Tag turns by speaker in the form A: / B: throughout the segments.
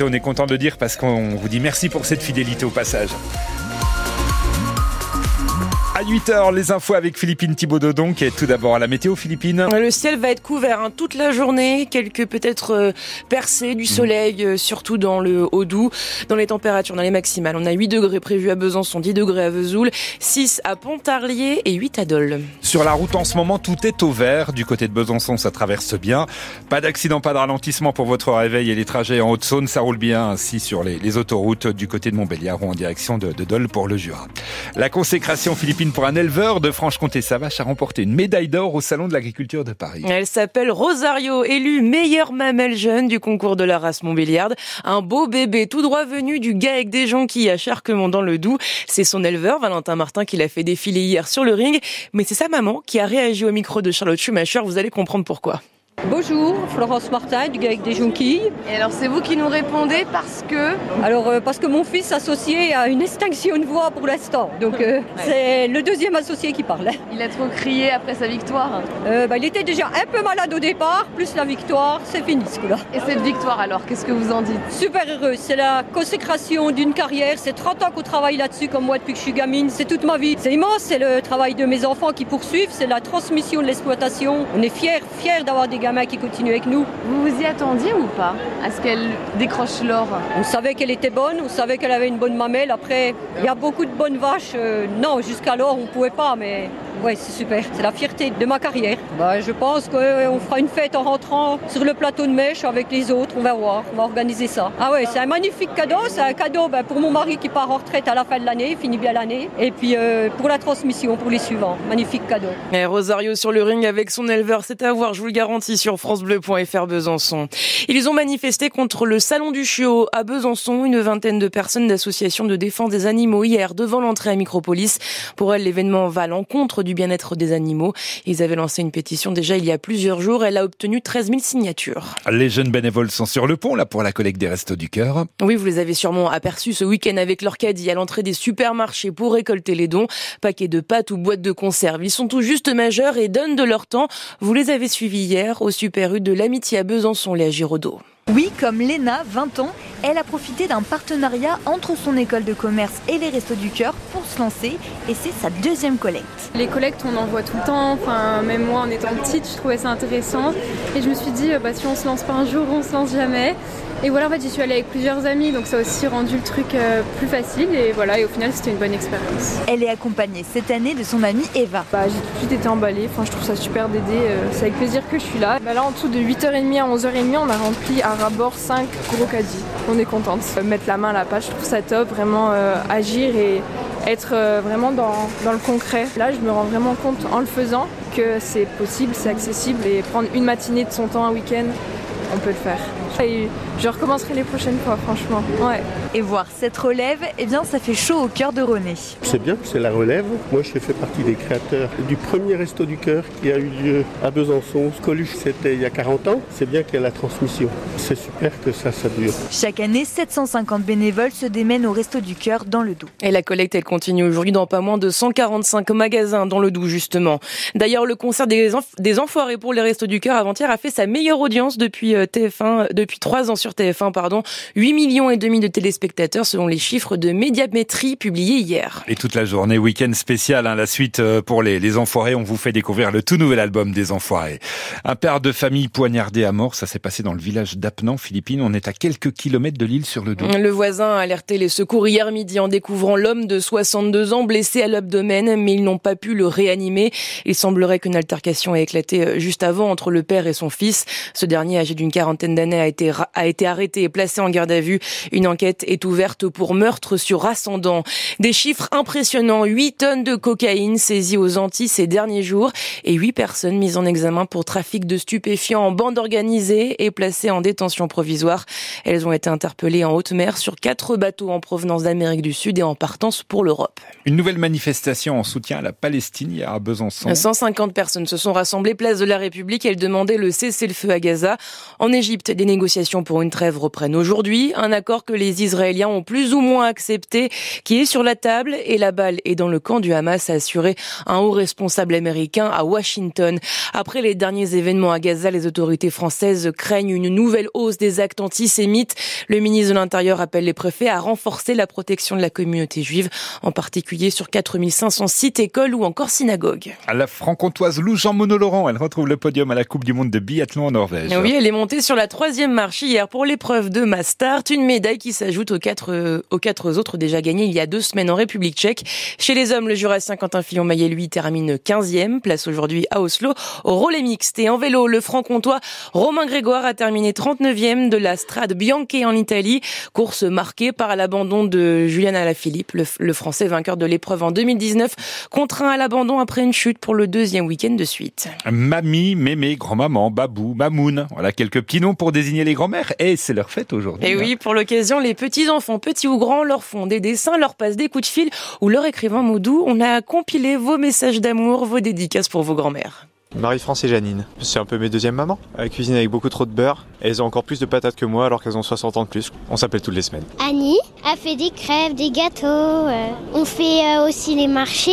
A: on est content de le dire parce qu'on vous dit merci pour cette fidélité au passage. À 8h, les infos avec Philippine Thibaudot donc. Et tout d'abord à la météo, Philippine.
B: Le ciel va être couvert hein, toute la journée. Quelques peut-être euh, percées du soleil, euh, surtout dans le Haut-Doubs. Dans les températures, dans les maximales, on a 8 degrés prévus à Besançon, 10 degrés à Vesoul, 6 à Pontarlier et 8 à Dole.
A: Sur la route en ce moment, tout est au vert. Du côté de Besançon, ça traverse bien. Pas d'accident, pas de ralentissement pour votre réveil et les trajets en Haute-Saône. Ça roule bien ainsi sur les, les, autoroutes du côté de Montbéliard ou en direction de, de Dole pour le Jura. La consécration philippine pour un éleveur de Franche-Comté-Savache a remporté une médaille d'or au Salon de l'Agriculture de Paris.
B: Elle s'appelle Rosario, élue meilleure mamelle jeune du concours de la race Montbéliarde. Un beau bébé tout droit venu du GAEC des Jonquilles à Charquemont dans le Doubs. C'est son éleveur, Valentin Martin, qui l'a fait défiler hier sur le ring. Mais c'est sa maman qui a réagi au micro de Charlotte Schumacher. Vous allez comprendre pourquoi.
C: Bonjour, Florence Martin du GAEC des Jonquilles.
D: Et alors c'est vous qui nous répondez parce que
C: Alors euh, parce que mon fils associé a une extinction de voix pour l'instant. Donc euh, ouais. c'est le deuxième associé qui parle.
D: Il a trop crié après sa victoire
C: euh, bah, Il était déjà un peu malade au départ, plus la victoire, c'est fini ce coup-là.
D: Et cette victoire alors, qu'est-ce que vous en dites?
C: Super heureux, c'est la consécration d'une carrière, c'est 30 ans qu'on travaille là-dessus comme moi depuis que je suis gamine, c'est toute ma vie. C'est immense, c'est le travail de mes enfants qui poursuivent, c'est la transmission de l'exploitation. On est fiers, fiers d'avoir des gamins qui continue avec nous.
D: Vous vous y attendiez ou pas à ce qu'elle décroche l'or
C: On savait qu'elle était bonne, on savait qu'elle avait une bonne mamelle. Après, il y a beaucoup de bonnes vaches. Euh, non, jusqu'alors, on ne pouvait pas, mais ouais, c'est super. C'est la fierté de ma carrière. Bah, je pense qu'on fera une fête en rentrant sur le plateau de Mèche avec les autres. On va voir, on va organiser ça. Ah ouais, c'est un magnifique cadeau. C'est un cadeau bah, pour mon mari qui part en retraite à la fin de l'année, finit bien l'année. Et puis euh, pour la transmission, pour les suivants. Magnifique cadeau.
B: Et Rosario sur le ring avec son éleveur, c'est à voir, je vous le garantis, sur francebleu.fr Besançon. Ils ont manifesté contre le salon du chiot à Besançon, une vingtaine de personnes d'associations de défense des animaux hier devant l'entrée à Micropolis. Pour elles, l'événement va à l'encontre du bien-être des animaux. Ils avaient lancé une pétition déjà il y a plusieurs jours. Elle a obtenu 13 000 signatures.
A: Les jeunes bénévoles sont sur le pont, là, pour la collecte des Restos du Cœur.
B: Oui, vous les avez sûrement aperçus ce week-end avec leur caddie à l'entrée des supermarchés pour récolter les dons. Paquets de pâtes ou boîtes de conserve. Ils sont tout juste majeurs et donnent de leur temps. Vous les avez suivis hier au Super U de l'Amitié à Besançon, Léa Giraudot.
E: Oui, comme Léna, 20 ans, elle a profité d'un partenariat entre son école de commerce et les Restos du Cœur pour se lancer et c'est sa deuxième collecte.
F: Les collectes, on en voit tout le temps, enfin, même moi en étant petite, je trouvais ça intéressant et je me suis dit, bah, si on se lance pas un jour, on se lance jamais. Et voilà, en fait, j'y suis allée avec plusieurs amis, donc ça a aussi rendu le truc euh, plus facile. Et voilà, et au final, c'était une bonne expérience.
E: Elle est accompagnée cette année de son amie Eva.
F: Bah, j'ai tout de suite été emballée. Enfin, je trouve ça super d'aider. Euh, c'est avec plaisir que je suis là. Bah, là, en dessous de 8h30 à 11h30, on a rempli à rabord 5 gros caddies. On est contente. Euh, mettre la main à la page, je trouve ça top. Vraiment euh, agir et être euh, vraiment dans, dans le concret. Là, je me rends vraiment compte en le faisant que c'est possible, c'est accessible et prendre une matinée de son temps un week-end, on peut le faire. Et je recommencerai les prochaines fois, franchement. Ouais.
E: Et voir cette relève, eh bien, ça fait chaud au cœur de René.
G: C'est bien que c'est la relève. Moi, je fais partie des créateurs du premier Resto du Cœur qui a eu lieu à Besançon. Coluche, c'était il y a 40 ans. C'est bien qu'il y ait la transmission. C'est super que ça, ça dure.
E: Chaque année, 750 bénévoles se démènent au Resto du Cœur dans le Doubs.
B: Et la collecte, elle continue aujourd'hui dans pas moins de 145 magasins dans le Doubs, justement. D'ailleurs, le concert des, enf des Enfoirés pour les Restos du Cœur avant-hier a fait sa meilleure audience depuis TF1, depuis 3 ans sur TF1, pardon. 8 millions et demi de téléspectateurs selon les chiffres de Médiamétrie publiés hier.
A: Et toute la journée, week-end spécial, hein, la suite pour les, les Enfoirés. On vous fait découvrir le tout nouvel album des Enfoirés. Un père de famille poignardé à mort, ça s'est passé dans le village d'Apnan, Philippines. On est à quelques kilomètres de l'île sur le dos.
B: Le voisin a alerté les secours hier midi en découvrant l'homme de 62 ans blessé à l'abdomen, mais ils n'ont pas pu le réanimer. Il semblerait qu'une altercation ait éclaté juste avant entre le père et son fils. Ce dernier, âgé d'une quarantaine d'années, a été, a été arrêté et placé en garde à vue. Une enquête est ouverte pour meurtre sur ascendant. Des chiffres impressionnants. 8 tonnes de cocaïne saisies aux Antilles ces derniers jours et 8 personnes mises en examen pour trafic de stupéfiants en bande organisée et placées en détention provisoire. Elles ont été interpellées en haute mer sur quatre bateaux en provenance d'Amérique du Sud et en partance pour l'Europe.
A: Une nouvelle manifestation en soutien à la Palestine hier à Besançon.
B: 150 personnes se sont rassemblées place de la République. Elles demandaient le cessez-le-feu à Gaza. En Égypte, des négociations pour une trêve reprenne aujourd'hui, un accord que les Israéliens ont plus ou moins accepté, qui est sur la table et la balle est dans le camp du Hamas, a assuré un haut responsable américain à Washington. Après les derniers événements à Gaza, les autorités françaises craignent une nouvelle hausse des actes antisémites. Le ministre de l'Intérieur appelle les préfets à renforcer la protection de la communauté juive, en particulier sur 4500 sites, écoles ou encore synagogues.
A: À la franc-comtoise Lou Jean elle retrouve le podium à la Coupe du Monde de biathlon en Norvège.
B: Oui, elle est montée sur la troisième marche hier pour l'épreuve de Mastart, une médaille qui s'ajoute aux quatre, euh, aux quatre autres déjà gagnées il y a deux semaines en République tchèque. Chez les hommes, le jurassien Quentin Fillon-Maillet, lui, termine 15e, place aujourd'hui à Oslo. Au relais mixte et en vélo, le franc-comtois Romain Grégoire a terminé 39e de la Strade Bianche en Italie. Course marquée par l'abandon de Julian Alaphilippe, le, le français vainqueur de l'épreuve en 2019, contraint à l'abandon après une chute pour le deuxième week-end de suite.
A: Mamie, mémé, grand-maman, babou, mamoun. Voilà quelques petits noms pour désigner les grands-mères. Et c'est leur fête aujourd'hui.
B: Et oui, pour l'occasion, les petits-enfants, petits ou grands, leur font des dessins, leur passent des coups de fil ou leur écrivent un mot doux. On a compilé vos messages d'amour, vos dédicaces pour vos grands-mères.
H: Marie-France et Janine. C'est un peu mes deuxièmes mamans. Elles cuisinent avec beaucoup trop de beurre et elles ont encore plus de patates que moi alors qu'elles ont 60 ans de plus. On s'appelle toutes les semaines.
I: Annie a fait des crêpes, des gâteaux. euh, on fait euh, aussi les marchés.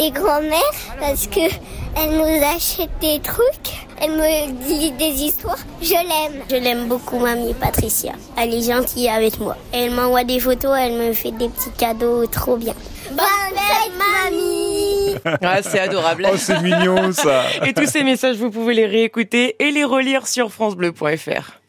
I: des grand-mères parce que elle nous achète des trucs. Elle me dit des histoires. Je l'aime. Je l'aime beaucoup, mamie Patricia. Elle est gentille avec moi. Elle m'envoie des photos, elle me fait des petits cadeaux trop bien. Bonne fête, mamie
B: Ah, c'est adorable.
A: Oh, c'est mignon ça.
B: Et tous ces messages, vous pouvez les réécouter et les relire sur francebleu.fr.